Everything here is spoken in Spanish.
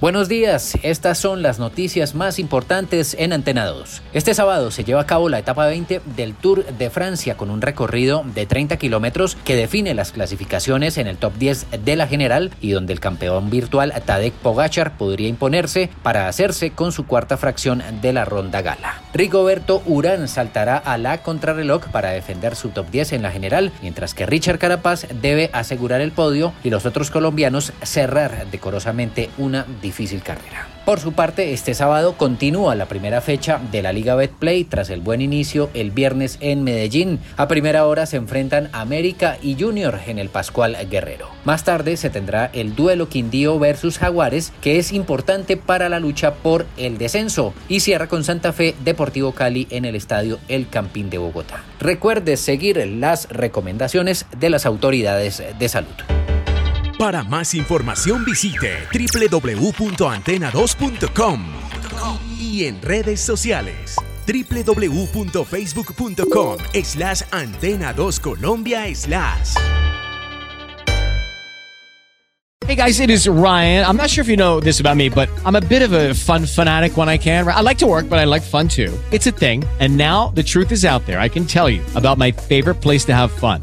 Buenos días, estas son las noticias más importantes en Antena 2. Este sábado se lleva a cabo la etapa 20 del Tour de Francia con un recorrido de 30 kilómetros que define las clasificaciones en el top 10 de la general y donde el campeón virtual Tadej Pogachar podría imponerse para hacerse con su cuarta fracción de la ronda gala. Rigoberto Urán saltará a la contrarreloj para defender su top 10 en la general, mientras que Richard Carapaz debe asegurar el podio y los otros colombianos cerrar decorosamente una difícil carrera. Por su parte, este sábado continúa la primera fecha de la Liga Betplay tras el buen inicio el viernes en Medellín. A primera hora se enfrentan América y Junior en el Pascual Guerrero. Más tarde se tendrá el duelo Quindío versus Jaguares, que es importante para la lucha por el descenso, y cierra con Santa Fe Deportivo Cali en el estadio El Campín de Bogotá. Recuerde seguir las recomendaciones de las autoridades de salud. Para más información visite www.antena2.com y en redes sociales www.facebook.com slash antena 2 Colombia slash. Hey guys, it is Ryan. I'm not sure if you know this about me, but I'm a bit of a fun fanatic when I can. I like to work, but I like fun too. It's a thing. And now the truth is out there. I can tell you about my favorite place to have fun